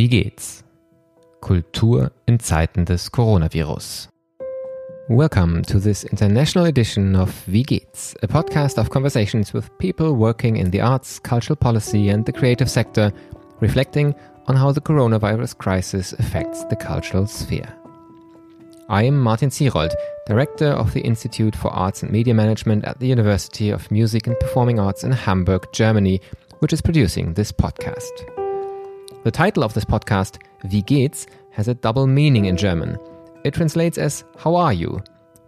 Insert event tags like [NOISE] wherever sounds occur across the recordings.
Wie geht's? Kultur in Zeiten des Coronavirus. Welcome to this international edition of Wie geht's, a podcast of conversations with people working in the arts, cultural policy, and the creative sector, reflecting on how the coronavirus crisis affects the cultural sphere. I am Martin Zierold, Director of the Institute for Arts and Media Management at the University of Music and Performing Arts in Hamburg, Germany, which is producing this podcast. The title of this podcast, Wie geht's, has a double meaning in German. It translates as How are you?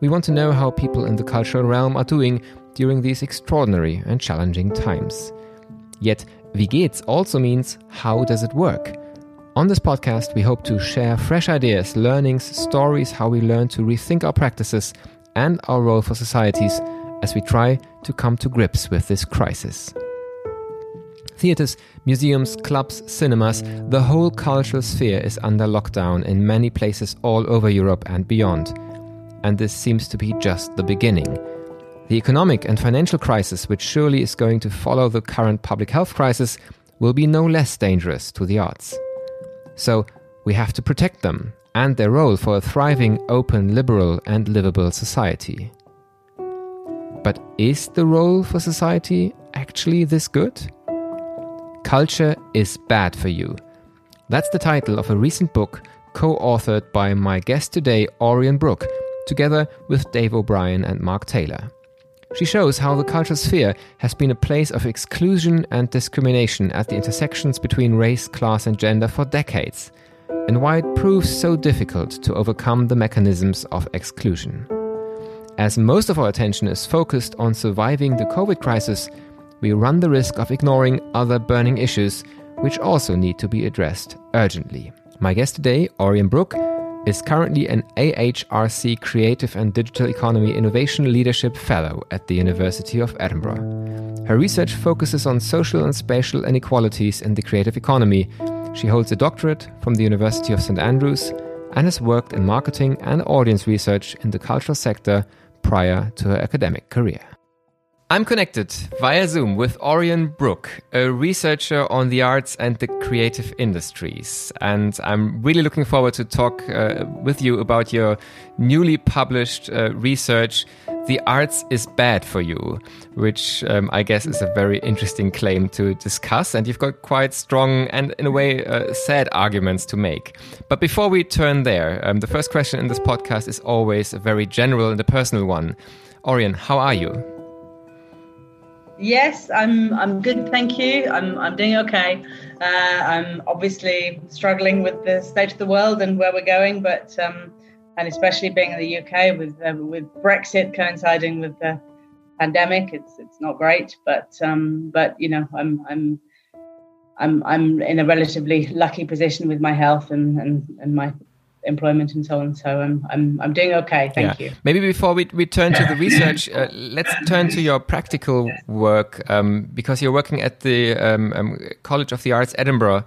We want to know how people in the cultural realm are doing during these extraordinary and challenging times. Yet, Wie geht's also means How does it work? On this podcast, we hope to share fresh ideas, learnings, stories, how we learn to rethink our practices and our role for societies as we try to come to grips with this crisis. Theatres, museums, clubs, cinemas, the whole cultural sphere is under lockdown in many places all over Europe and beyond. And this seems to be just the beginning. The economic and financial crisis, which surely is going to follow the current public health crisis, will be no less dangerous to the arts. So, we have to protect them and their role for a thriving, open, liberal, and livable society. But is the role for society actually this good? Culture is Bad for You. That's the title of a recent book co authored by my guest today, Orian Brook, together with Dave O'Brien and Mark Taylor. She shows how the cultural sphere has been a place of exclusion and discrimination at the intersections between race, class, and gender for decades, and why it proves so difficult to overcome the mechanisms of exclusion. As most of our attention is focused on surviving the COVID crisis, we run the risk of ignoring other burning issues which also need to be addressed urgently. My guest today, Orian Brook, is currently an AHRC Creative and Digital Economy Innovation Leadership Fellow at the University of Edinburgh. Her research focuses on social and spatial inequalities in the creative economy. She holds a doctorate from the University of St Andrews and has worked in marketing and audience research in the cultural sector prior to her academic career. I'm connected via Zoom with Orian Brook, a researcher on the arts and the creative industries. And I'm really looking forward to talk uh, with you about your newly published uh, research, The Arts is Bad for You, which um, I guess is a very interesting claim to discuss. And you've got quite strong and, in a way, uh, sad arguments to make. But before we turn there, um, the first question in this podcast is always a very general and a personal one. Orian, how are you? Yes, I'm. I'm good, thank you. I'm. I'm doing okay. Uh, I'm obviously struggling with the state of the world and where we're going, but um, and especially being in the UK with uh, with Brexit coinciding with the pandemic, it's it's not great. But um, but you know, I'm I'm I'm I'm in a relatively lucky position with my health and and, and my employment and so on. So I'm I'm I'm doing okay. Thank yeah. you. Maybe before we we turn to the [LAUGHS] research, uh, let's turn to your practical work um, because you're working at the um, um, College of the Arts Edinburgh.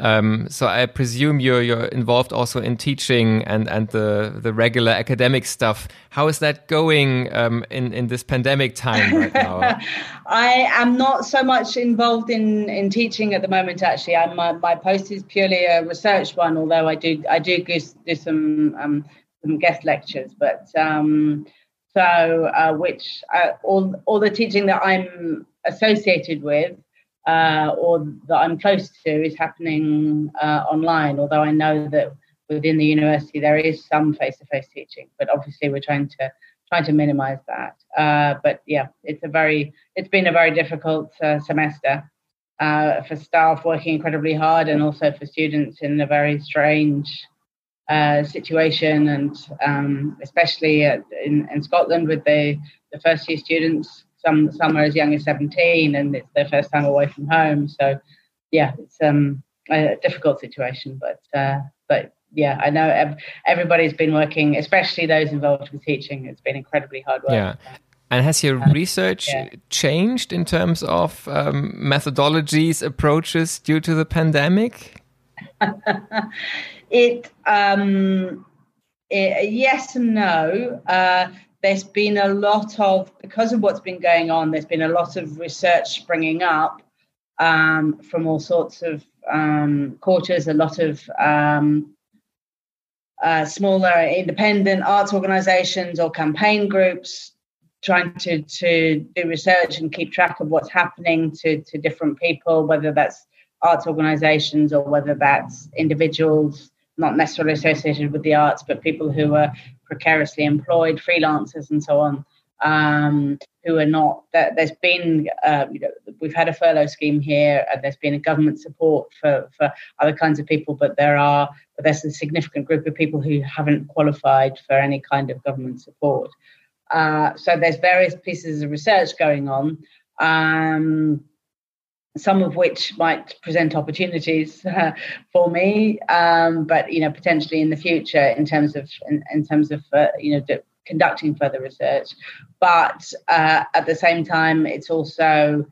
Um, so I presume you're you're involved also in teaching and and the the regular academic stuff. How is that going um, in in this pandemic time right now? [LAUGHS] I am not so much involved in in teaching at the moment. Actually, I'm, my my post is purely a research one. Although I do I do do some um, some guest lectures, but um, so uh, which uh, all all the teaching that I'm associated with uh, or that I'm close to is happening uh, online. Although I know that within the university there is some face-to-face teaching, but obviously we're trying to trying to minimise that. Uh, but yeah, it's a very it's been a very difficult uh, semester uh, for staff working incredibly hard, and also for students in a very strange. Uh, situation and um, especially in, in Scotland with the, the first year students some some are as young as 17 and it's their first time away from home. So yeah it's um, a difficult situation but uh, but yeah i know everybody's been working especially those involved with teaching. It's been incredibly hard work. Yeah. And has your um, research yeah. changed in terms of um, methodologies approaches due to the pandemic? [LAUGHS] It um it, yes and no. Uh, there's been a lot of because of what's been going on there's been a lot of research springing up um, from all sorts of um, quarters, a lot of um, uh, smaller independent arts organizations or campaign groups trying to, to do research and keep track of what's happening to, to different people, whether that's arts organizations or whether that's individuals not necessarily associated with the arts, but people who are precariously employed, freelancers, and so on, um, who are not. There's been, uh, you know, we've had a furlough scheme here. and there's been a government support for for other kinds of people, but there are, but there's a significant group of people who haven't qualified for any kind of government support. Uh, so there's various pieces of research going on. Um, some of which might present opportunities [LAUGHS] uh, for me, um, but you know potentially in the future in terms of in, in terms of uh, you know conducting further research. But uh, at the same time, it's also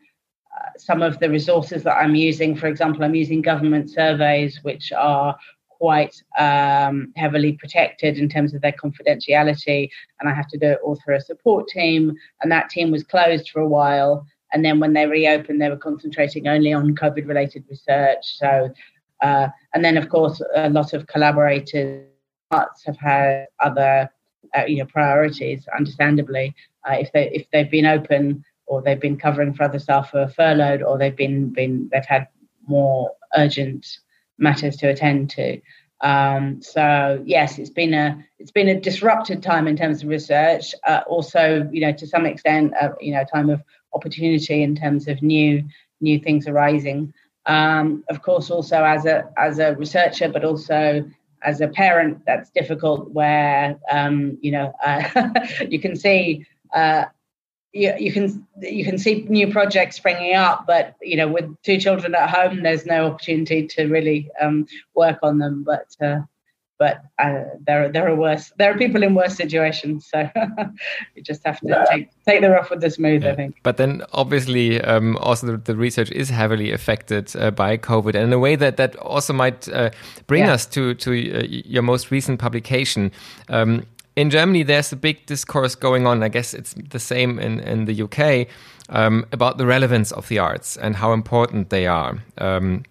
uh, some of the resources that I'm using. For example, I'm using government surveys, which are quite um, heavily protected in terms of their confidentiality, and I have to do it all through a support team, and that team was closed for a while and then when they reopened, they were concentrating only on COVID related research. So, uh, and then of course, a lot of collaborators have had other uh, you know priorities, understandably. Uh, if they if they've been open or they've been covering for other staff who are furloughed or they've been been they've had more urgent matters to attend to. Um, so yes, it's been a it's been a disrupted time in terms of research. Uh, also, you know, to some extent, uh, you know, time of opportunity in terms of new new things arising. Um, of course, also as a as a researcher, but also as a parent, that's difficult. Where um, you know [LAUGHS] uh, you can see uh, you, you can you can see new projects springing up, but you know with two children at home, there's no opportunity to really um, work on them. But uh, but uh, there there are worse there are people in worse situations so [LAUGHS] you just have to yeah. take take the rough with the smooth yeah. i think but then obviously um, also the, the, research is heavily affected uh, by covid and in a way that that also might uh, bring yeah. us to to uh, your most recent publication um, in Germany, there's a big discourse going on. I guess it's the same in, in the UK um, about the relevance of the arts and how important they are. Um,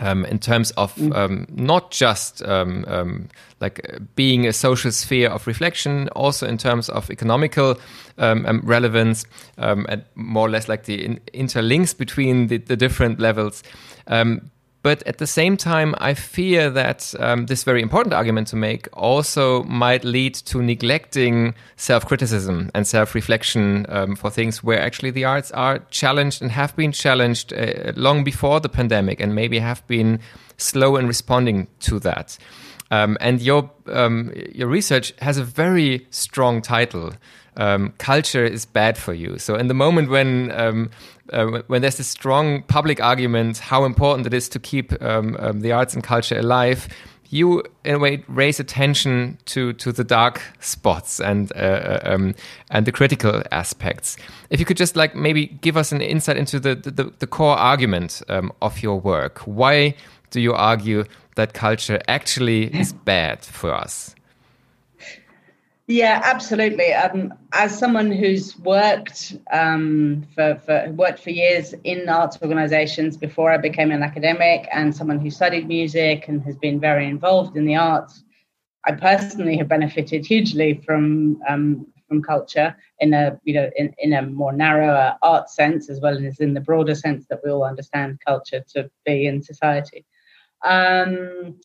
um, in terms of mm. um, not just um, um like being a social sphere of reflection, also in terms of economical um, um, relevance and more or less like the in interlinks between the, the different levels. But at the same time, I fear that um, this very important argument to make also might lead to neglecting self criticism and self reflection um, for things where actually the arts are challenged and have been challenged uh, long before the pandemic and maybe have been slow in responding to that. Um, and your um, your research has a very strong title. Um, culture is bad for you. So, in the moment when um, uh, when there's this strong public argument how important it is to keep um, um, the arts and culture alive, you in a way raise attention to to the dark spots and uh, uh um, and the critical aspects. If you could just like maybe give us an insight into the the, the core argument um, of your work, why do you argue that culture actually is [LAUGHS] bad for us? Yeah, absolutely. Um, as someone who's worked um, for, for worked for years in arts organisations before I became an academic, and someone who studied music and has been very involved in the arts, I personally have benefited hugely from um, from culture in a you know in, in a more narrower art sense as well as in the broader sense that we all understand culture to be in society. Um,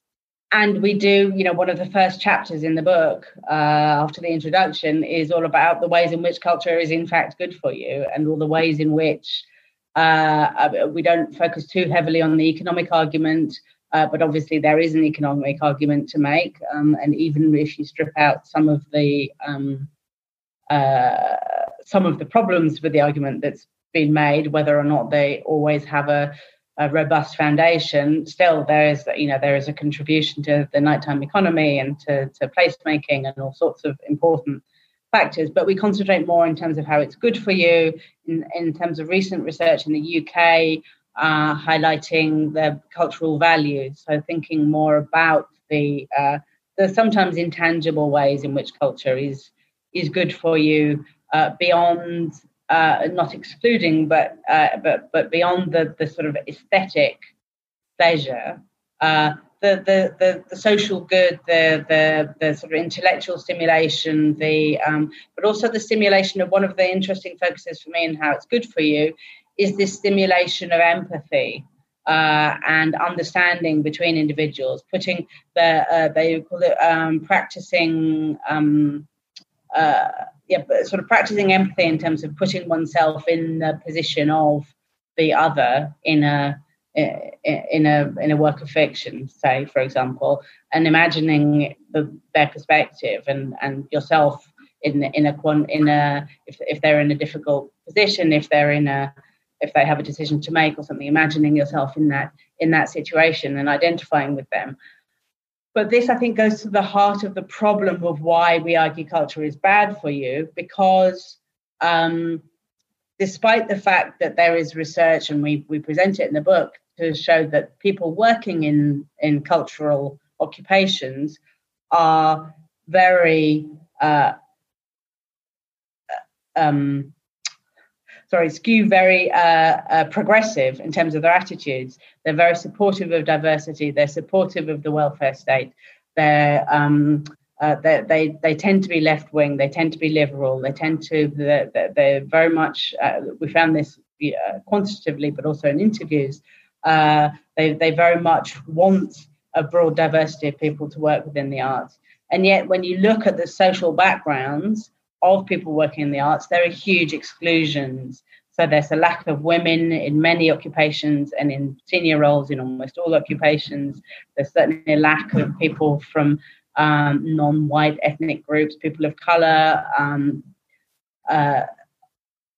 and we do you know one of the first chapters in the book uh, after the introduction is all about the ways in which culture is in fact good for you and all the ways in which uh, uh, we don't focus too heavily on the economic argument uh, but obviously there is an economic argument to make um, and even if you strip out some of the um, uh, some of the problems with the argument that's been made whether or not they always have a a robust foundation, still there is you know there is a contribution to the nighttime economy and to, to placemaking and all sorts of important factors. But we concentrate more in terms of how it's good for you. In, in terms of recent research in the UK, uh, highlighting the cultural values, so thinking more about the uh, the sometimes intangible ways in which culture is is good for you uh, beyond uh, not excluding, but uh, but but beyond the the sort of aesthetic pleasure, uh, the, the, the, the, social good, the, the, the sort of intellectual stimulation, the, um, but also the stimulation of one of the interesting focuses for me and how it's good for you is this stimulation of empathy. Uh, and understanding between individuals, putting the uh, they call it um, practicing um, uh, yeah, but sort of practicing empathy in terms of putting oneself in the position of the other in a in a in a work of fiction, say for example, and imagining the, their perspective and and yourself in in a in a if if they're in a difficult position, if they're in a if they have a decision to make or something, imagining yourself in that in that situation and identifying with them. But this, I think, goes to the heart of the problem of why we argue culture is bad for you, because um, despite the fact that there is research and we, we present it in the book to show that people working in, in cultural occupations are very uh, um, sorry, skew very uh, uh, progressive in terms of their attitudes. They're very supportive of diversity. They're supportive of the welfare state. They're um, uh, they, they, they tend to be left wing. They tend to be liberal. They tend to they're, they're very much. Uh, we found this uh, quantitatively, but also in interviews. Uh, they they very much want a broad diversity of people to work within the arts. And yet, when you look at the social backgrounds of people working in the arts, there are huge exclusions. So there's a lack of women in many occupations and in senior roles in almost all occupations. There's certainly a lack of people from um, non-white ethnic groups, people of color, um, uh,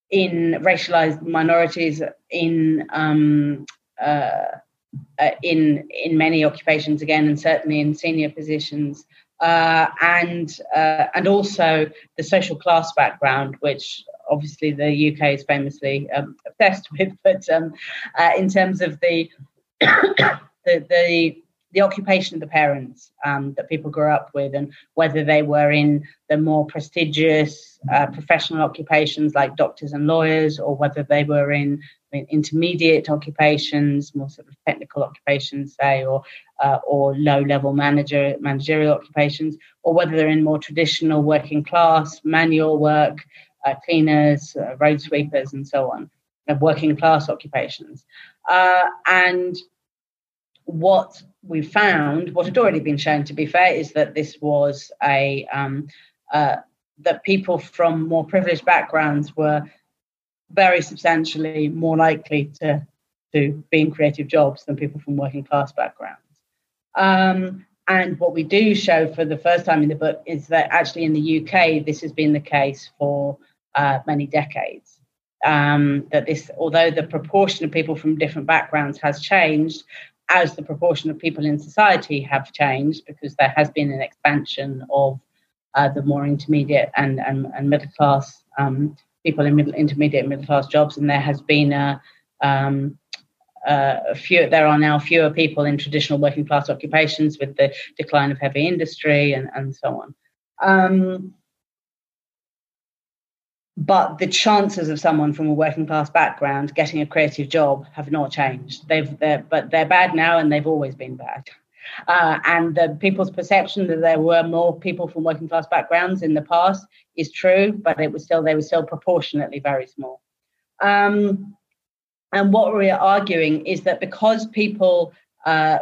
in racialized minorities, in um, uh, uh, in in many occupations again, and certainly in senior positions, uh, and uh, and also the social class background, which obviously the UK is famously um, [LAUGHS] obsessed with, but um, uh, in terms of the [COUGHS] the, the the occupation of the parents um, that people grew up with, and whether they were in the more prestigious uh, professional occupations like doctors and lawyers, or whether they were in, in intermediate occupations, more sort of technical occupations, say, or uh, or low-level manager managerial occupations, or whether they're in more traditional working class manual work, uh, cleaners, uh, road sweepers, and so on, working class occupations, uh, and what we found, what had already been shown to be fair, is that this was a um, uh, that people from more privileged backgrounds were very substantially more likely to to be in creative jobs than people from working class backgrounds. Um, and what we do show for the first time in the book is that actually in the UK, this has been the case for uh, many decades. Um, that this, although the proportion of people from different backgrounds has changed, as the proportion of people in society have changed because there has been an expansion of uh, the more intermediate and, and, and middle class um, people in middle, intermediate and middle class jobs, and there has been a, um, a few. There are now fewer people in traditional working class occupations with the decline of heavy industry and, and so on. Um, but the chances of someone from a working class background getting a creative job have not changed. They've they're, but they're bad now, and they've always been bad. Uh, and the people's perception that there were more people from working class backgrounds in the past is true, but it was still they were still proportionately very small. Um, and what we're arguing is that because people uh,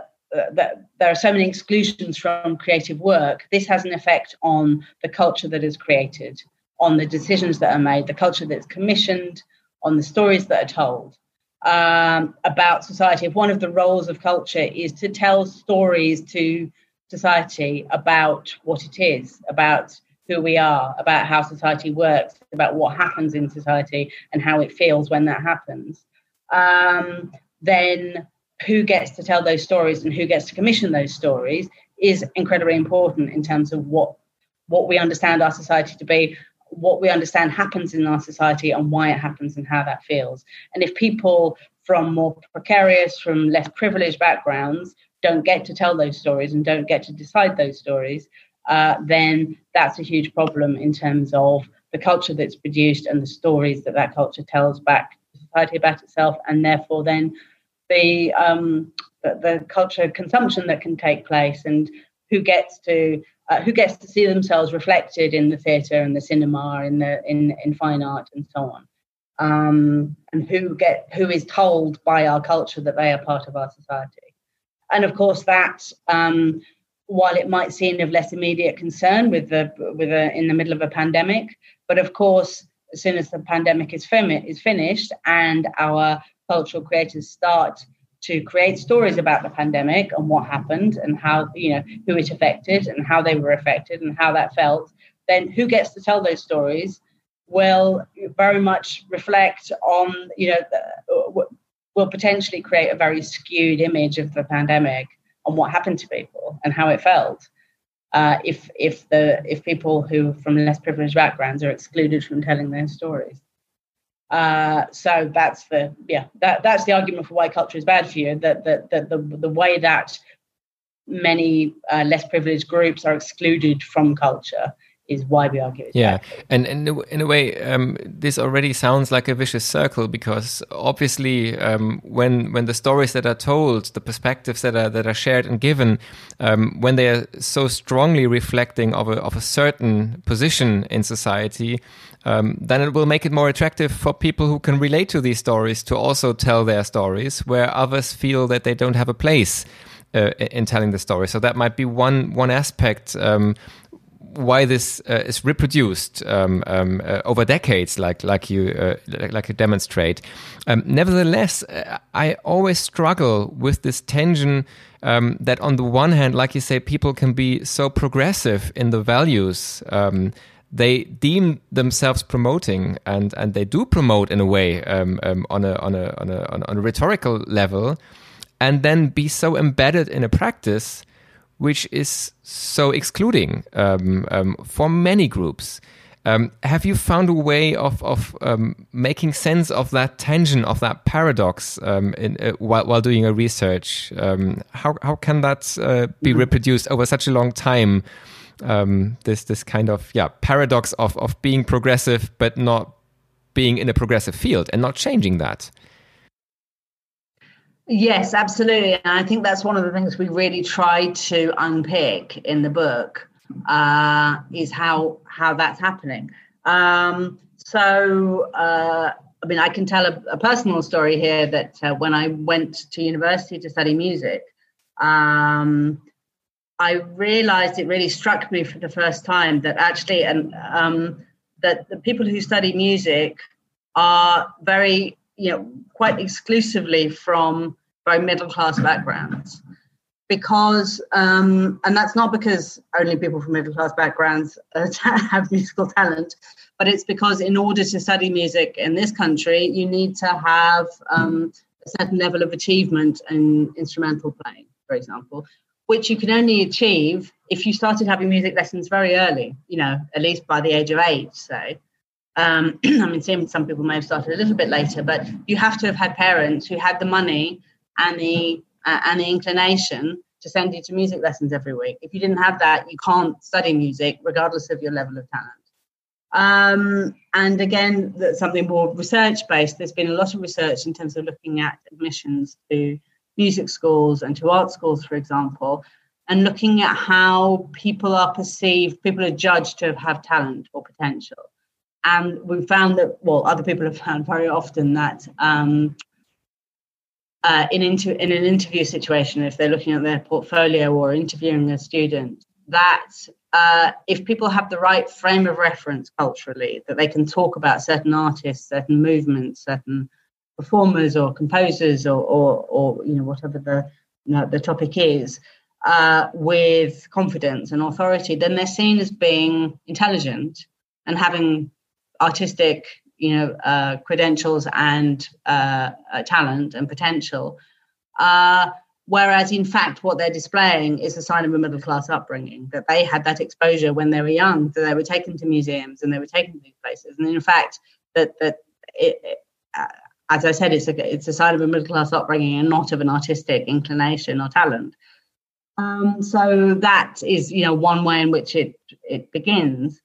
that there are so many exclusions from creative work, this has an effect on the culture that is created on the decisions that are made, the culture that's commissioned, on the stories that are told um, about society. If one of the roles of culture is to tell stories to society about what it is, about who we are, about how society works, about what happens in society and how it feels when that happens, um, then who gets to tell those stories and who gets to commission those stories is incredibly important in terms of what what we understand our society to be, what we understand happens in our society and why it happens and how that feels. And if people from more precarious, from less privileged backgrounds don't get to tell those stories and don't get to decide those stories, uh, then that's a huge problem in terms of the culture that's produced and the stories that that culture tells back to society about itself, and therefore then the um, the, the culture consumption that can take place and who gets to uh, who gets to see themselves reflected in the theatre and the cinema in the in in fine art and so on. Um, and who get who is told by our culture that they are part of our society. And of course that um, while it might seem of less immediate concern with the with a, in the middle of a pandemic but of course as soon as the pandemic is, fin- is finished and our cultural creators start to create stories about the pandemic and what happened and how you know who it affected and how they were affected and how that felt then who gets to tell those stories will very much reflect on you know the, will potentially create a very skewed image of the pandemic and what happened to people and how it felt. Uh, if if the if people who from less privileged backgrounds are excluded from telling their stories uh, so that's the yeah that that's the argument for why culture is bad for you. That that, that the the way that many uh, less privileged groups are excluded from culture is why we argue. yeah, and, and in a way, um, this already sounds like a vicious circle because obviously, um, when when the stories that are told, the perspectives that are that are shared and given, um, when they are so strongly reflecting of a of a certain position in society, um, then it will make it more attractive for people who can relate to these stories to also tell their stories, where others feel that they don't have a place. Uh, in telling the story, so that might be one one aspect um, why this uh, is reproduced um, um, uh, over decades, like like you uh, like you demonstrate. Um, nevertheless, uh, I always struggle with this tension um, that, on the one hand, like you say, people can be so progressive in the values um, they deem themselves promoting, and and they do promote in a way um, on a on a on a on a rhetorical level, and then be so embedded in a practice which is so excluding um, um, for many groups. Um, have you found a way of, of um, making sense of that tension, of that paradox um, in, uh, while, while, doing a research? Um, how, how can that uh, be mm -hmm. reproduced over such a long time? this this kind of yeah paradox of, of being progressive but not being in a progressive field and not changing that. Yes, absolutely. And I think that's one of the things we really try to unpick in the book uh, is how how that's happening. Um, so, uh, I mean, I can tell a, a personal story here that uh, when I went to university to study music, um, I realized it really struck me for the first time that actually, and um, that the people who study music are very, you know, quite exclusively from very middle class backgrounds. Because um, and that's not because only people from middle class backgrounds [LAUGHS] have musical talent but it's because in order to study music in this country you need to have um, a certain level of achievement in instrumental playing for example which you can only achieve if you started having music lessons very early you know at least by the age of eight say. Um, [CLEARS THROAT] i mean some people may have started a little bit later but you have to have had parents who had the money the uh, the inclination to send you to music lessons every week. If you didn't have that, you can't study music, regardless of your level of talent. Um, and again, that's something more research based. There's been a lot of research in terms of looking at admissions to music schools and to art schools, for example, and looking at how people are perceived, people are judged to have talent or potential. And we found that, well, other people have found very often that um, uh, in, inter- in an interview situation, if they're looking at their portfolio or interviewing a student, that uh, if people have the right frame of reference culturally, that they can talk about certain artists, certain movements, certain performers or composers or, or, or you know, whatever the, you know, the topic is, uh, with confidence and authority, then they're seen as being intelligent and having artistic you know uh, credentials and uh, uh, talent and potential. Uh, whereas in fact what they're displaying is a sign of a middle class upbringing that they had that exposure when they were young that they were taken to museums and they were taken to these places. And in fact that that it, uh, as I said, it's a it's a sign of a middle class upbringing and not of an artistic inclination or talent. Um, so that is, you know, one way in which it it begins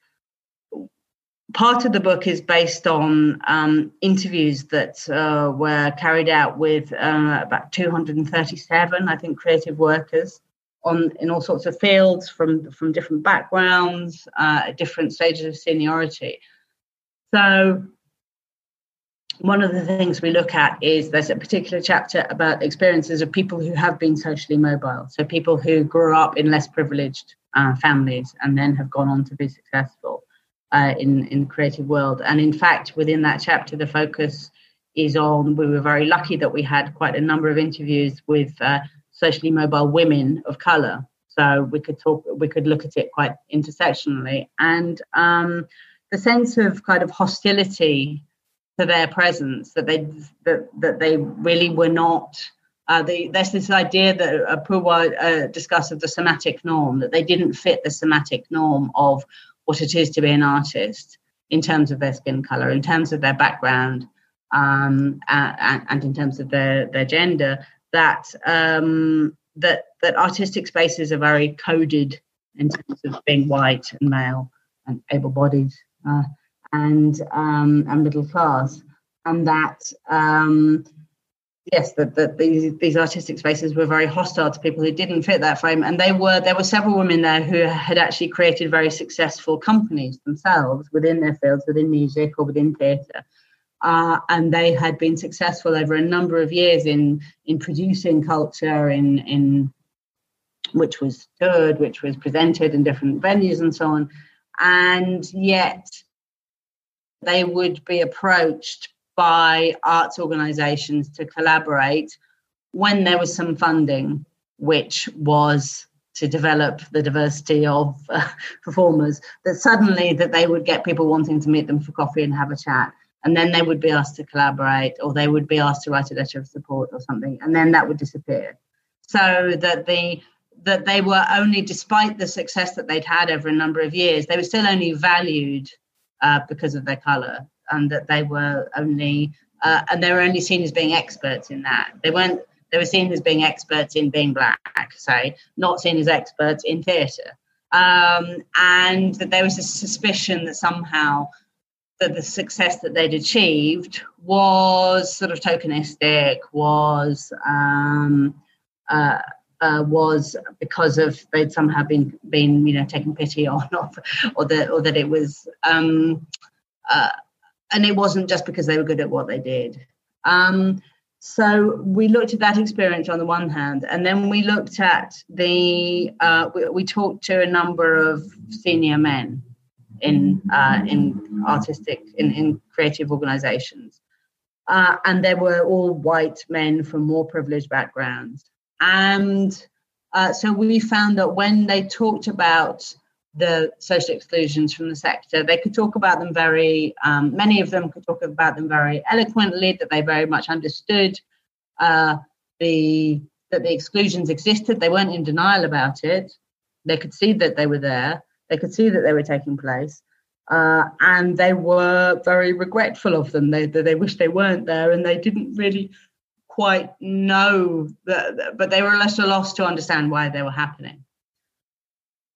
part of the book is based on um, interviews that uh, were carried out with uh, about 237, I think, creative workers on in all sorts of fields from from different backgrounds, uh, different stages of seniority. So one of the things we look at is there's a particular chapter about experiences of people who have been socially mobile. So people who grew up in less privileged uh, families and then have gone on to be successful uh, in in the creative world. And in fact, within that chapter, the focus is on. We were very lucky that we had quite a number of interviews with uh, socially mobile women of color, so we could talk. We could look at it quite intersectionally, and um, the sense of kind of hostility to their presence that they that that they really were not. Uh, the, there's this idea that uh, Puwar uh, discussed of the somatic norm, that they didn't fit the somatic norm of what it is to be an artist in terms of their skin color, in terms of their background, um, and, and, in terms of their, their gender, that um, that that artistic spaces are very coded in terms of being white and male and able-bodied uh, and um, and middle class, and that um, yes, that, these these artistic spaces were very hostile to people who didn't fit that frame, and they were there were several women there who had actually created very successful companies themselves within their fields, within music or within theatre. Uh, and they had been successful over a number of years in in producing culture in in which was toured, which was presented in different venues and so on. And yet they would be approached by arts organisations to collaborate when there was some funding, which was to develop the diversity of uh, [LAUGHS] performers. That suddenly that they would get people wanting to meet them for coffee and have a chat, and then they would be asked to collaborate, or they would be asked to write a letter of support or something, and then that would disappear. So that the that they were only, despite the success that they'd had over a number of years, they were still only valued uh, because of their colour and that they were only uh, and they were only seen as being experts in that. They weren't. They were seen as being experts in being black, say, not seen as experts in theatre. Um, and that there was a suspicion that somehow that the success that they'd achieved was sort of tokenistic, was um, uh, uh, was because of they'd somehow been been you know taken pity [LAUGHS] on, or, or that or that it was um, uh, and it wasn't just because they were good at what they did. Um, so we looked at that experience on the one hand, and then we looked at the uh, we, we, talked to a number of senior men in uh, in artistic in, in creative organizations, uh, and they were all white men from more privileged backgrounds, and uh, so we found that when they talked about the social exclusions from the sector. They could talk about them very, um, many of them could talk about them very eloquently, that they very much understood uh, the that the exclusions existed. They weren't in denial about it. They could see that they were there. They could see that they were taking place. Uh, and they were very regretful of them. They, they, they wished they weren't there and they didn't really quite know that, but they were less a loss to understand why they were happening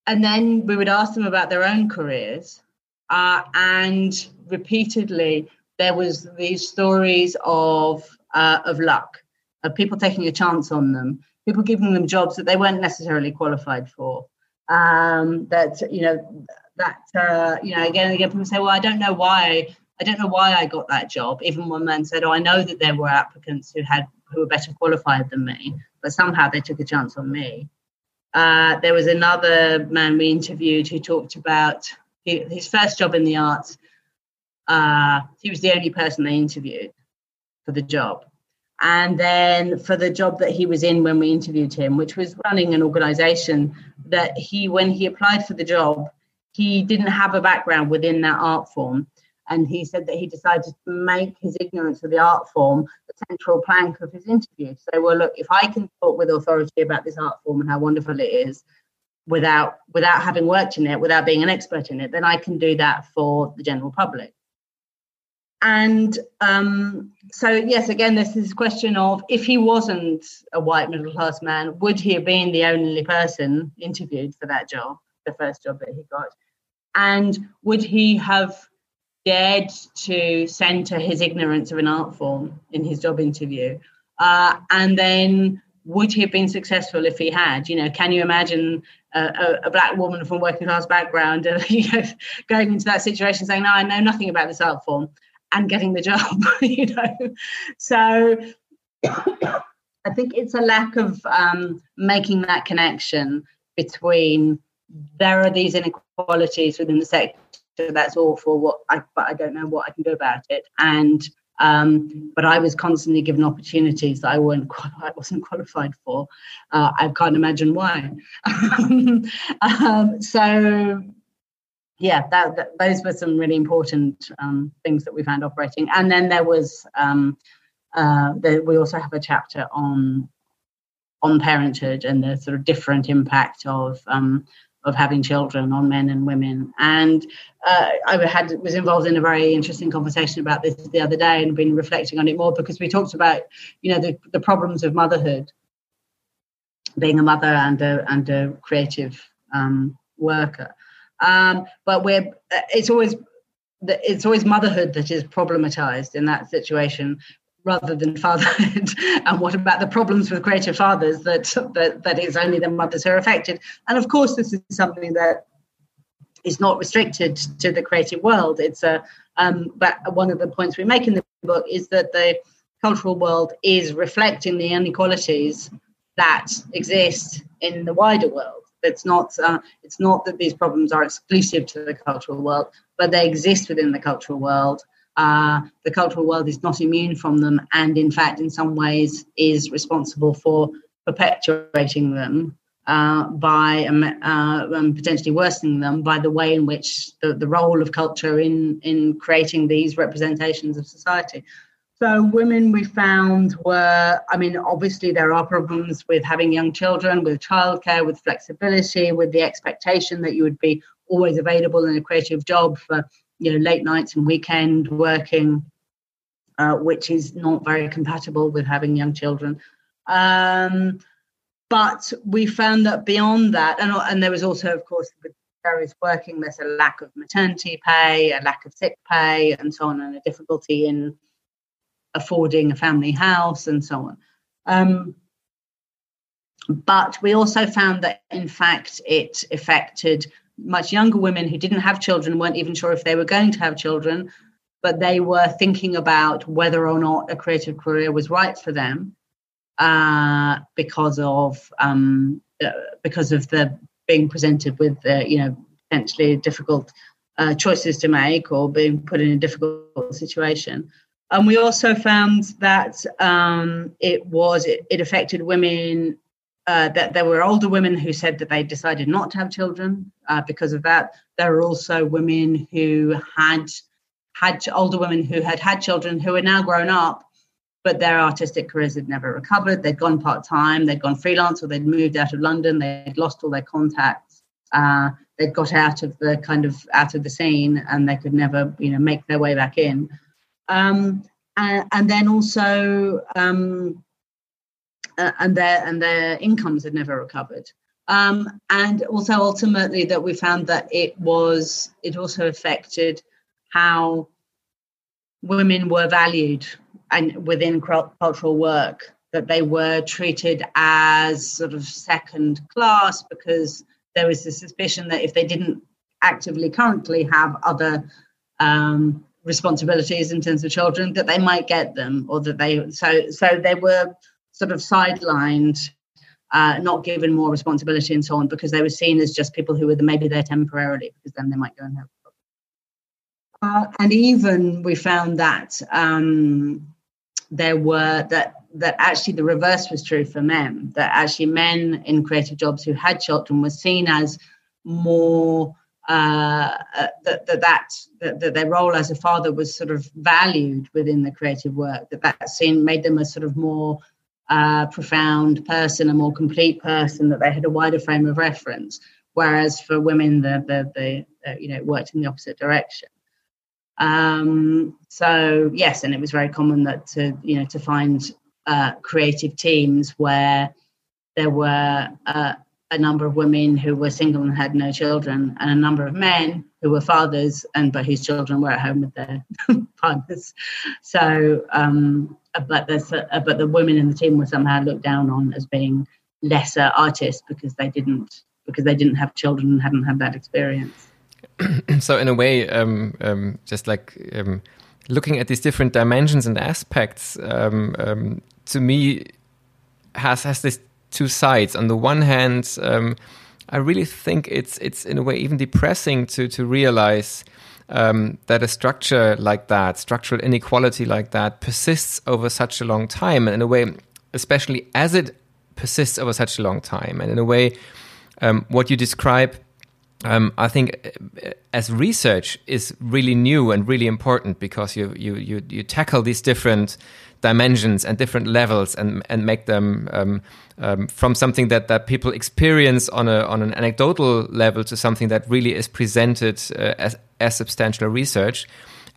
and then we would ask them about their own careers uh, and repeatedly there was these stories of uh, of luck of people taking a chance on them people giving them jobs that they weren't necessarily qualified for. Um, that you know that uh, you know again and again people say well i don't know why i don't know why i got that job. Even one man said oh i know that there were applicants who had who were better qualified than me but somehow they took a chance on me uh, there was another man we interviewed who talked about his first job in the arts. Uh, he was the only person they interviewed for the job. And then for the job that he was in when we interviewed him, which was running an organization, that he, when he applied for the job, he didn't have a background within that art form. And he said that he decided to make his ignorance of the art form the central plank of his interview. So, well, look, if I can talk with authority about this art form and how wonderful it is, without without having worked in it, without being an expert in it, then I can do that for the general public. And um, so, yes, again, this is a question of if he wasn't a white middle class man, would he have been the only person interviewed for that job, the first job that he got? And would he have dared to center his ignorance of an art form in his job interview? Uh, and then would he have been successful if he had? You know, can you imagine a, a black woman from working class background, uh, [LAUGHS] you know, going into that situation saying, "No, I know nothing about this art form," and getting the job? [LAUGHS] you know, so [COUGHS] I think it's a lack of um, making that connection between there are these inequalities within the sector that's awful what I, but I don't know what I can do about it and um, but I was constantly given opportunities that I weren't [LAUGHS] wasn't qualified for. Uh, I can't imagine why. [LAUGHS] um, so yeah, that, that, those were some really important um, things that we found operating. And then there was um, uh, the, we also have a chapter on on parenthood and the sort of different impact of um, of having children on men and women. And uh, I had was involved in a very interesting conversation about this the other day and been reflecting on it more because we talked about you know the, the problems of motherhood, being a mother and a and a creative um, worker. Um, but we're it's always it's always motherhood that is problematized in that situation rather than fatherhood? [LAUGHS] And what about the problems with creative fathers that, that that is only the mothers who are affected? And of course this is something that is not restricted to the creative world. It's a um, but one of the points we make in the book is that the cultural world is reflecting the inequalities that exist in the wider world. It's not uh, it's not that these problems are exclusive to the cultural world but they exist within the cultural world uh, the cultural world is not immune from them and in fact in some ways is responsible for perpetuating them uh, by um, uh, um, potentially worsening them by the way in which the, the role of culture in in creating these representations of society. So women we found were i mean obviously there are problems with having young children with childcare with flexibility with the expectation that you would be always available in a creative job for you know late nights and weekend working, uh, which is not very compatible with having young children. Um, but we found that beyond that, and, and there was also, of course, with various working, there's a lack of maternity pay, a lack of sick pay, and so on, and a difficulty in affording a family house and so on. Um, but we also found that, in fact, it affected much younger women who didn't have children weren't even sure if they were going to have children, but they were thinking about whether or not a creative career was right for them uh, because of um, uh, because of the being presented with uh, you know potentially difficult uh, choices to make or being put in a difficult situation. And we also found that um, it was it, it affected women uh, that there were older women who said that they decided not to have children uh, because of that. There were also women who had had older women who had had children who are now grown up, but their artistic careers had never recovered. They'd gone part time, they'd gone freelance, or they'd moved out of London. They'd lost all their contacts. Uh, they'd got out of the kind of out of the scene, and they could never, you know, make their way back in. Um, and, and, then also um, uh, and their and their incomes had never recovered. Um, and also ultimately that we found that it was it also affected how women were valued and within cultural work that they were treated as sort of second class because there was the suspicion that if they didn't actively currently have other um, responsibilities in terms of children that they might get them or that they so so they were sort of sidelined, uh, not given more responsibility and so on, because they were seen as just people who were maybe there temporarily, because then they might go and help. Uh, and even we found that um, there were that that actually the reverse was true for men. That actually men in creative jobs who had children were seen as more uh, uh that, that, that, that that their role as a father was sort of valued within the creative work. That that scene made them a sort of more uh, profound person, a more complete person, that they had a wider frame of reference. Whereas for women, the the, the uh, you know worked in the opposite direction. Um, so yes, and it was very common that to you know to find uh, creative teams where there were uh, a number of women who were single and had no children, and a number of men who were fathers and but whose children were at home with their [LAUGHS] partners. So, um, but there's but the women in the team were somehow looked down on as being lesser artists because they didn't because they didn't have children and hadn't had that experience. [CLEARS THROAT] so, in a way, um, um, just like um, looking at these different dimensions and aspects, um, um, to me, has has this two sides. On the one hand, I really think it's it's in a way even depressing to to realize um, that a structure like that, structural inequality like that, persists over such a long time, and in a way, especially as it persists over such a long time, and in a way, um, what you describe. Um, I think uh, as research is really new and really important because you you you, you tackle these different dimensions and different levels and and make them um, um, from something that that people experience on a on an anecdotal level to something that really is presented uh, as as substantial research.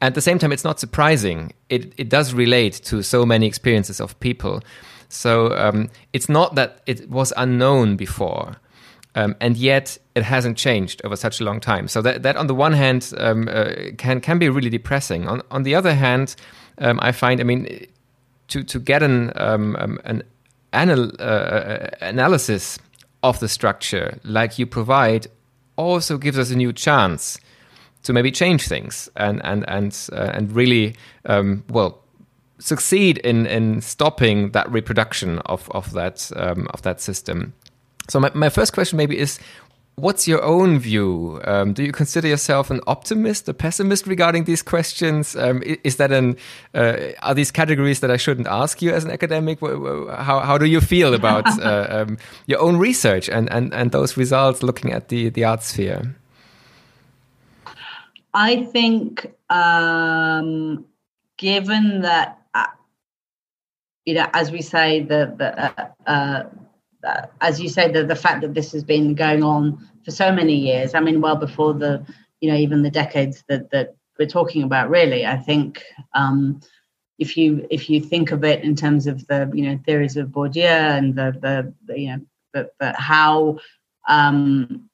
At the same time, it's not surprising. It it does relate to so many experiences of people. So um, it's not that it was unknown before. Um, and yet it hasn't changed over such a long time. So that, that on the one hand um, uh, can can be really depressing. On on the other hand, um, I find I mean to to get an um, um, an anal, uh, uh, analysis of the structure like you provide also gives us a new chance to maybe change things and and and uh, and really um, well succeed in in stopping that reproduction of of that um, of that system. So my, my first question maybe is What's your own view? Um, do you consider yourself an optimist, a pessimist regarding these questions? Um, is that an uh, are these categories that I shouldn't ask you as an academic? How how do you feel about [LAUGHS] uh, um, your own research and, and and those results looking at the the art sphere? I think, um, given that, uh, you know, as we say, the the uh, as you say, the, the fact that this has been going on for so many years, I mean, well before the, you know, even the decades that, that we're talking about, really, I think um, if you if you think of it in terms of the, you know, theories of Bourdieu and the, the, the you know, but, but how um,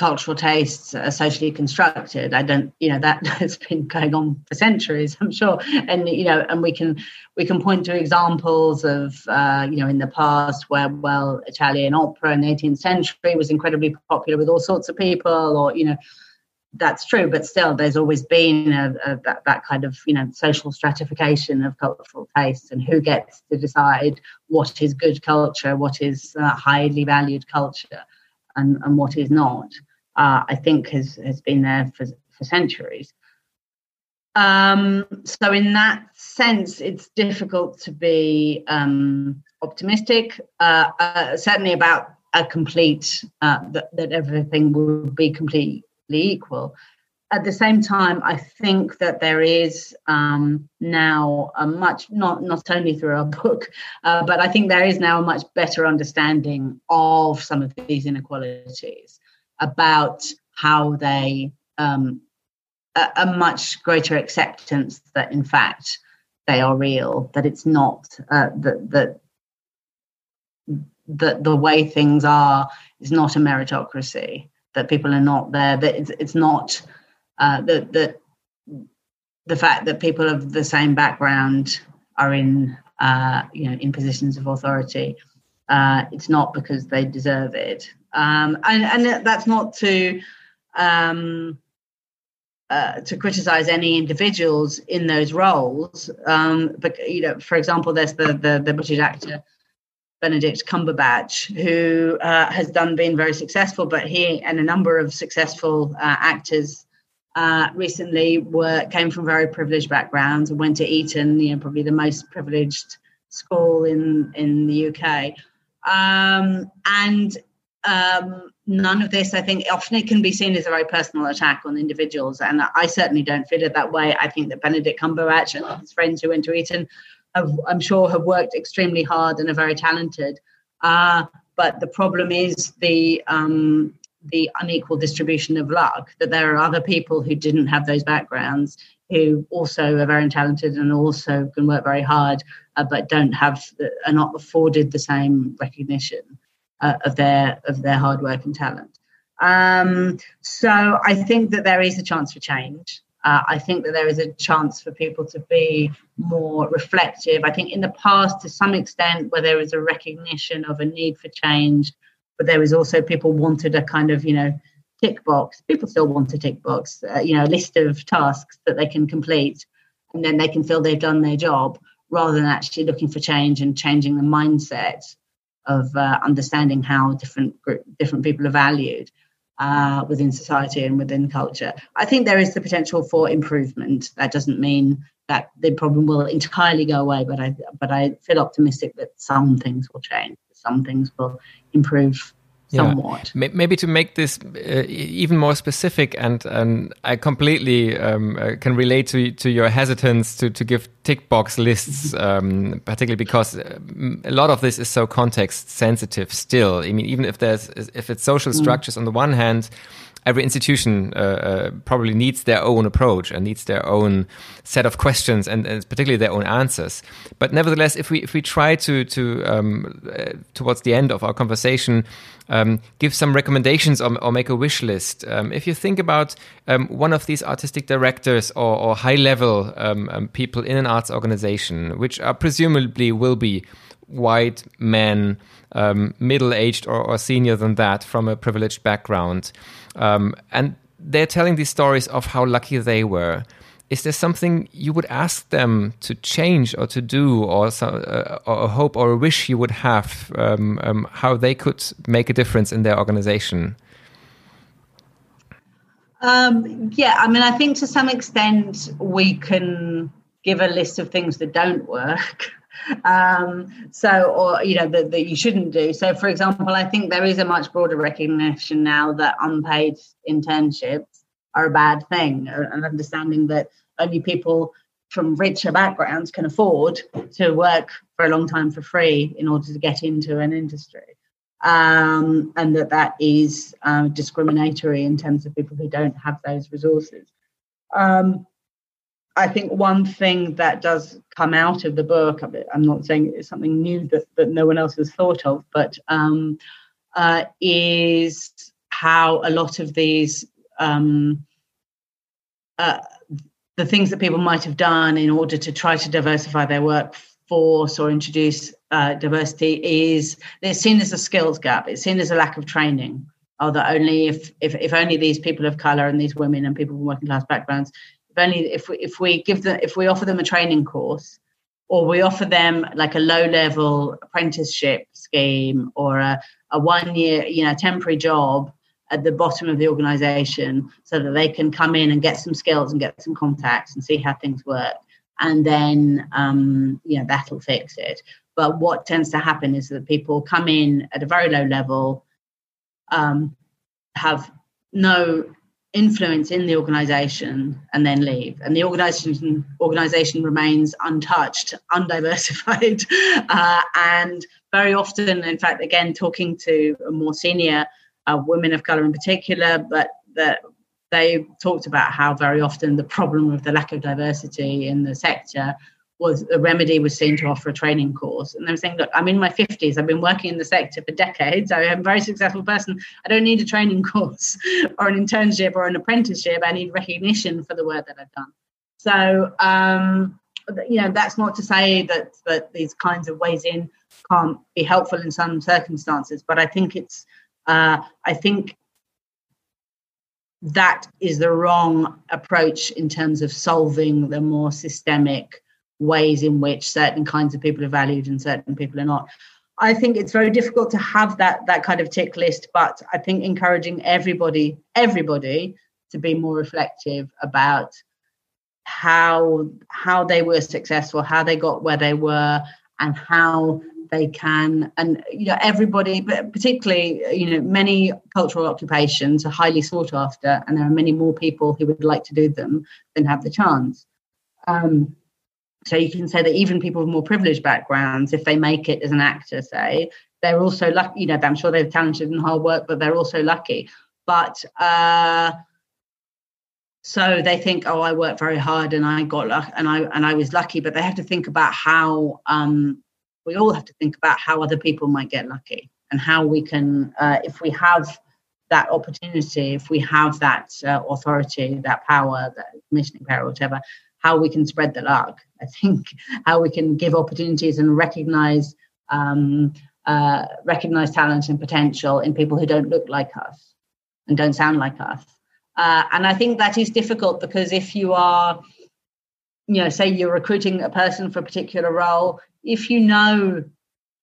cultural tastes are socially constructed. I don't you know that [LAUGHS] has been going on for centuries i'm sure. And you know and we can we can point to examples of uh, you know in the past where well italian opera in the 18th century was incredibly popular with all sorts of people or you know that's true. But still there's always been a, a, that, that kind of you know social stratification of cultural tastes and who gets to decide what is good culture what is uh, highly valued culture and, and what is not uh, I think has has been there for for centuries. Um, so in that sense, it's difficult to be um, optimistic. Uh, uh, certainly about a complete uh, that, that everything will be completely equal. At the same time, I think that there is um, now a much not not only through our [LAUGHS] book, uh, but I think there is now a much better understanding of some of these inequalities about how they um, a, a, much greater acceptance that in fact they are real that it's not uh, that that that the way things are is not a meritocracy that people are not there that it's, it's not uh, that that the fact that people of the same background are in uh, you know in positions of authority uh, it's not because they deserve it um, and, and that's not to um, uh, to criticize any individuals in those roles. Um, but you know, for example, there's the the, the British actor Benedict Cumberbatch, who uh, has done been very successful, but he and a number of successful uh, actors uh, recently were came from very privileged backgrounds and went to Eton, you know, probably the most privileged school in in the UK. Um, and um, none of this, I think, often it can be seen as a very personal attack on individuals. And I certainly don't feel it that way. I think that Benedict Cumberbatch and his friends who went to Eton have, I'm sure, have worked extremely hard and are very talented. Uh, but the problem is the um, the unequal distribution of luck. That there are other people who didn't have those backgrounds who also are very talented and also can work very hard, uh, but don't have are not afforded the same recognition. Uh, of their of their hard work and talent. Um, so I think that there is a chance for change. Uh, I think that there is a chance for people to be more reflective. I think in the past, to some extent, where there was a recognition of a need for change, but there was also people wanted a kind of, you know, tick box. People still want a tick box, uh, you know, a list of tasks that they can complete, and then they can feel they've done their job, rather than actually looking for change and changing the mindset of uh, understanding how different group, different people are valued uh, within society and within culture. I think there is the potential for improvement. That doesn't mean that the problem will entirely go away, but I but I feel optimistic that some things will change, some things will improve somewhat. Yeah. Maybe to make this uh, even more specific, and, and I completely um, uh, can relate to to your hesitance to, to give tick box lists, um, particularly because uh, a lot of this is so context sensitive. Still, I mean, even if there's if it's social mm. structures mm. on the one hand every institution uh, uh, probably needs their own approach and needs their own set of questions and, and particularly their own answers. But nevertheless, if we if we try to to um, uh, towards the end of our conversation, um, give some recommendations or, or, make a wish list. Um, if you think about um, one of these artistic directors or, or high level um, um, people in an arts organization, which are presumably will be white men, middle aged or, or senior than that from a privileged background. Um, and they're telling these stories of how lucky they were. Is there something you would ask them to change or to do, or, so, uh, or a hope or a wish you would have, um, um, how they could make a difference in their organization? Um, yeah, I mean, I think to some extent we can give a list of things that don't work. Um, so or you know that, that you shouldn't do. So for example i think there is a much broader recognition now that unpaid internships are a bad thing and understanding that only people from richer backgrounds can afford to work for a long time for free in order to get into an industry. Um, and that that is uh, discriminatory in terms of people who don't have those resources. Um, I think one thing that does come out of the book, I'm not saying it's something new that, that no one else has thought of, but um, uh, is how a lot of these, um, uh, the things that people might have done in order to try to diversify their workforce or introduce uh, diversity is it's seen as a skills gap, it's seen as a lack of training. Or that only if, if, if only these people of color and these women and people from working class backgrounds only if we if we give them if we offer them a training course or we offer them like a low level apprenticeship scheme or a, a one year you know temporary job at the bottom of the organization so that they can come in and get some skills and get some contacts and see how things work. And then um, you know that'll fix it. But what tends to happen is that people come in at a very low level um, have no influence in the organization and then leave. And the organization organization remains untouched [LAUGHS] undiversified [LAUGHS] uh, and very often in fact again talking to more senior uh, women of color in particular but that they talked about how very often the problem of the lack of diversity in the sector was the remedy was seen to offer a training course. And they were saying, look, I'm in my 50s. I've been working in the sector for decades. I'm a very successful person. I don't need a training [LAUGHS] course or an internship or an apprenticeship. I need recognition for the work that I've done. So, um, you know, that's not to say that, that these kinds of ways in can't be helpful in some circumstances, but I think it's, uh, I think that is the wrong approach in terms of solving the more systemic ways in which certain kinds of people are valued and certain people are not. I think it's very difficult to have that that kind of tick list, but I think encouraging everybody, everybody, to be more reflective about how how they were successful, how they got where they were, and how they can and you know everybody but particularly you know many cultural occupations are highly sought after and there are many more people who would like to do them than have the chance um, so you can say that even people with more privileged backgrounds, if they make it as an actor, say, they're also lucky. You know, I'm sure they're talented and hard work, but they're also lucky. But uh, so they think, oh, I worked very hard and I got luck and I and I was lucky. But they have to think about how um, we all have to think about how other people might get lucky and how we can, uh, if we have that opportunity, if we have that uh, authority, that power, that commissioning power, whatever, how we can spread the luck. I think how we can give opportunities and recognize um, uh, recognize talent and potential in people who don't look like us and don't sound like us. Uh, and I think that is difficult because if you are, you know, say you're recruiting a person for a particular role, if you know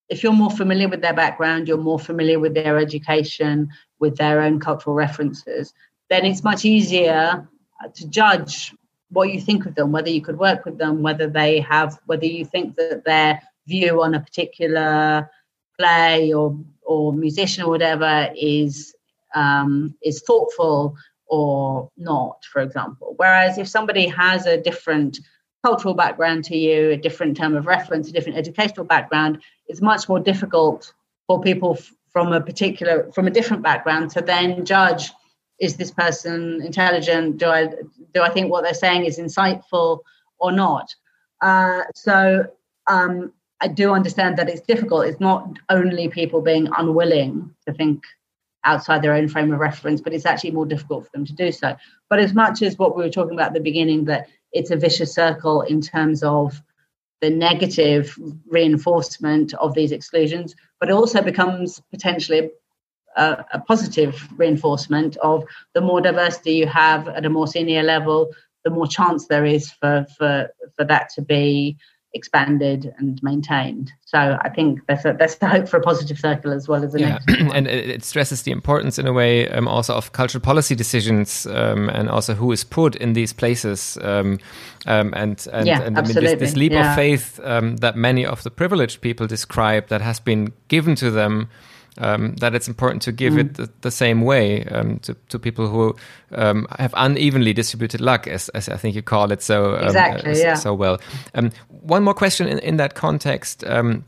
if you're more familiar with their background, you're more familiar with their education, with their own cultural references, then it's much easier uh, to judge what you think of them, whether you could work with them, whether they have, whether you think that their view on a particular play or or musician or whatever is um, is thoughtful or not, for example. Whereas if somebody has a different cultural background to you, a different term of reference, a different educational background, it's much more difficult for people f- from a particular from a different background to then judge is this person intelligent? Do i do i think what they're saying is insightful or not? Uh, so um, i do understand that it's difficult. It's not only people being unwilling to think outside their own frame of reference but it's actually more difficult for them to do so. But as much as what we were talking about at the beginning that it's a vicious circle in terms of the negative reinforcement of these exclusions, but it also becomes potentially a, a, positive reinforcement of the more diversity you have at a more senior level, the more chance there is for for for that to be expanded and maintained. So I think that's a, that's the hope for a positive circle as well as a yeah. [CLEARS THROAT] and it stresses the importance in a way um, also of cultural policy decisions um, and also who is put in these places um, um and and, yeah, and I mean, this, this, leap yeah. of faith um, that many of the privileged people describe that has been given to them um, that it's important to give mm. it the, the, same way um, to, to people who um, have unevenly distributed luck, as, as, I think you call it so um, exactly, uh, yeah. so well. Um, one more question in, in that context, um,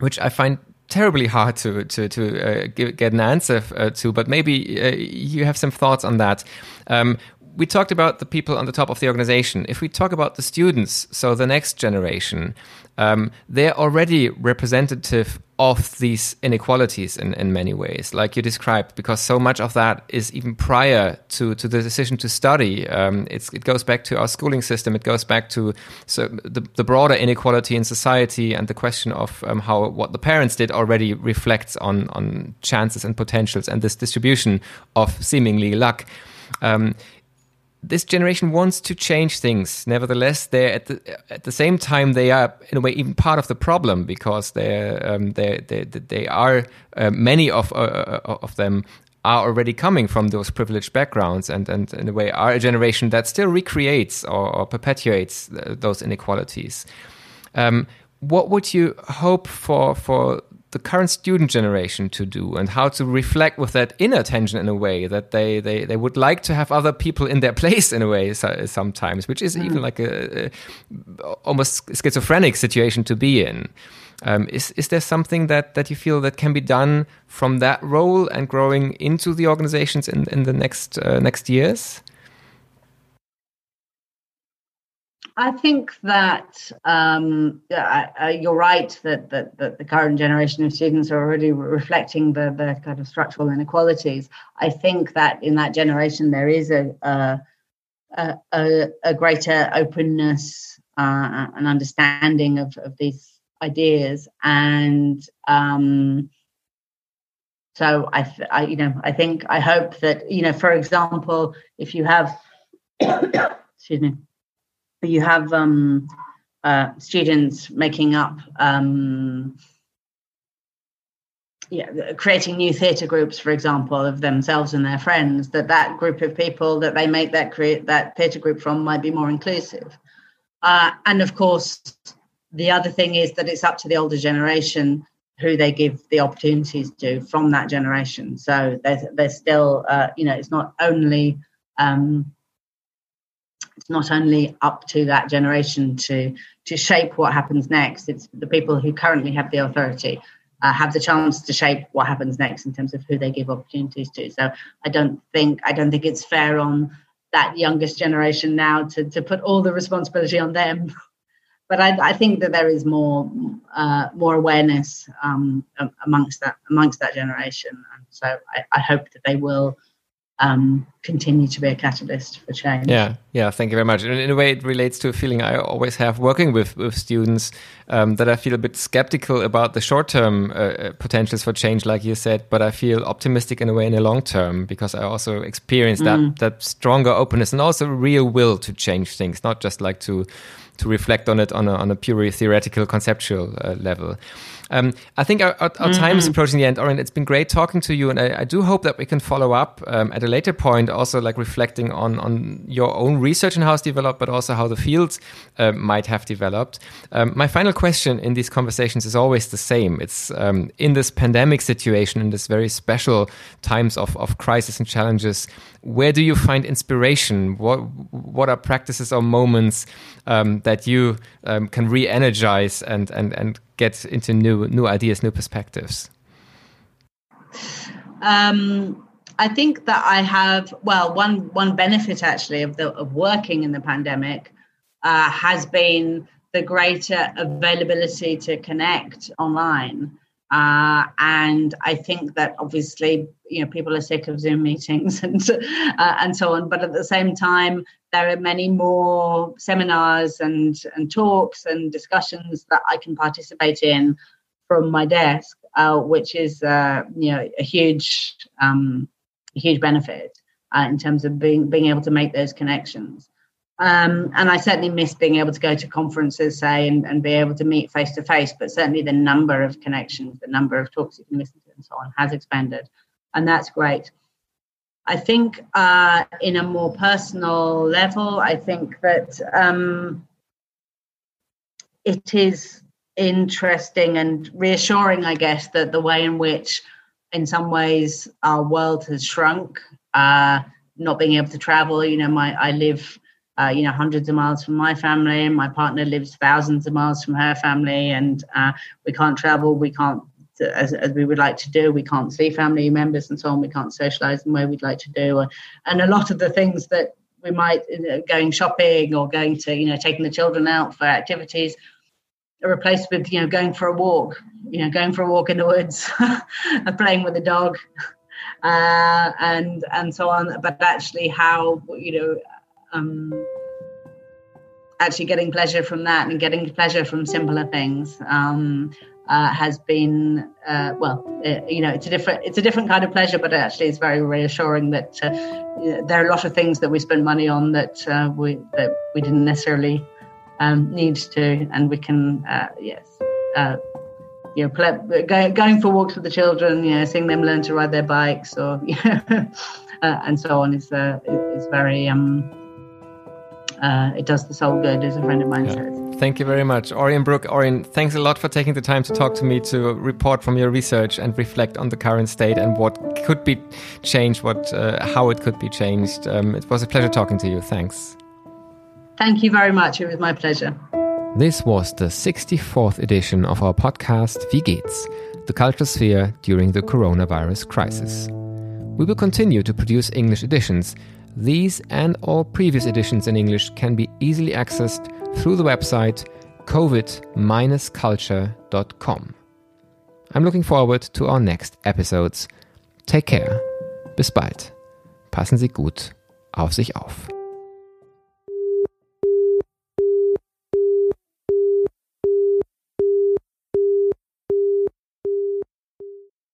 which I find terribly hard to to to uh, give, get an answer uh, to, but maybe uh, you have some thoughts on that. Um, we talked about the people on the top of the organization. If we talk about the students, so the next generation, um, they're already representative of these inequalities in, in many ways, like you described, because so much of that is even prior to, to the decision to study. Um, it goes back to our schooling system. It goes back to so the, the broader inequality in society and the question of um, how what the parents did already reflects on on chances and potentials and this distribution of seemingly luck. Um, this generation wants to change things. Nevertheless, they're at the at the same time they are in a way even part of the problem because they're um, they they they are uh, many of uh, uh, of them are already coming from those privileged backgrounds and and in a way are a generation that still recreates or, or perpetuates those inequalities. Um, what would you hope for for the current student generation to do and how to reflect with that inner tension in a way that they, they, they would like to have other people in their [LAUGHS] place in a way sometimes, which is mm. even like a, a, almost schizophrenic situation to be in. Um, is is there something that, that you feel that can be done from that role and growing into the organizations in, in the next uh, next years? I think that um, yeah, you're right that, that, that the current generation of students are already reflecting the, the kind of structural inequalities. I think that in that generation there is a a, a, a greater openness uh, and understanding of, of these ideas, and um, so I, I, you know, I think I hope that you know, for example, if you have, [COUGHS] excuse me you have um, uh, students making up um, yeah, creating new theatre groups, for example, of themselves and their friends, that that group of people that they make that create that theatre group from might be more inclusive. Uh, and of course, the other thing is that it's up to the older generation who they give the opportunities to from that generation. So there's there's still, uh, you know, it's not only um, it's not only up to that generation to to shape what happens next it's the people who currently have the authority uh, have the chance to shape what happens next in terms of who they give opportunities to. So i don't think i don't think it's fair on that youngest generation now to to put all the responsibility on them. But I, I, think that there is more uh, more awareness um, amongst that amongst that generation, and so I, I hope that they will um, continue to be a catalyst for change. Yeah, yeah. Thank you very much. And in a way, it relates to a feeling I always have working with with students um, that I feel a bit skeptical about the short term uh, uh, potentials for change, like you said, but I feel optimistic in a way in the long term because I also experience that mm. that stronger openness and also real will to change things, not just like to to reflect on it on a, on a purely theoretical, conceptual uh, level. Um, I think our, our, our time mm-hmm. is approaching the end, Orian. It's been great talking to you, and I, I do hope that we can follow up um, at a later point, also like reflecting on on your own research and how it's developed, but also how the fields uh, might have developed. Um, my final question in these conversations is always the same. It's um, in this pandemic situation, in this very special times of of crisis and challenges. Where do you find inspiration? What what are practices or moments um, that you um, can re-energize and and and get into new new ideas, new perspectives? Um, I think that I have well one one benefit actually of the of working in the pandemic uh, has been the greater availability to connect online. Uh, and I think that obviously, you know, people are sick of Zoom meetings [LAUGHS] and uh, and so on. But at the same time, there are many more seminars and and talks and discussions that I can participate in from my desk, uh, which is uh, you know a huge um, huge benefit uh, in terms of being being able to make those connections. Um, and I certainly miss being able to go to conferences, say, and, and be able to meet face to face. But certainly the number of connections, the number of talks you can listen to, and so on, has expanded, and that's great. I think uh, in a more personal level, I think that um, it is interesting and reassuring, I guess, that the way in which, in some ways, our world has shrunk. Uh, not being able to travel, you know, my I live uh, you know, hundreds of miles from my family, and my partner lives thousands of miles from her family, and uh, we can't travel, we can't, as, as we would like to do, we can't see family members and so on, we can't socialize in the way we'd like to do, and a lot of the things that we might you know, going shopping or going to, you know, taking the children out for activities are replaced with, you know, going for a walk, you know, going for a walk in the woods, [LAUGHS] and playing with a dog. Uh, and and so on, but actually, how you know um, actually getting pleasure from that and getting pleasure from simpler things um, uh, has been uh, well it, you know it's a different it's a different kind of pleasure but actually it's very reassuring that uh, there are a lot of things that we spend money on that uh, we that we didn't necessarily um, need to and we can uh, yes uh, you know play, go, going for walks with the children you know seeing them learn to ride their bikes or you [LAUGHS] know, and so on is is very um, uh, it does the soul good, as a friend of mine yeah. says. Thank you very much, Orian Brook. Orian, thanks a lot for taking the time to talk to me, to report from your research and reflect on the current state and what could be changed, what uh, how it could be changed. Um, it was a pleasure talking to you. Thanks. Thank you very much. It was my pleasure. This was the 64th edition of our podcast Wie geht's? The Cultural Sphere during the coronavirus crisis. We will continue to produce English editions these and all previous editions in English can be easily accessed through the website covid-culture.com. I'm looking forward to our next episodes. Take care. Bis bald. Passen Sie gut auf sich auf.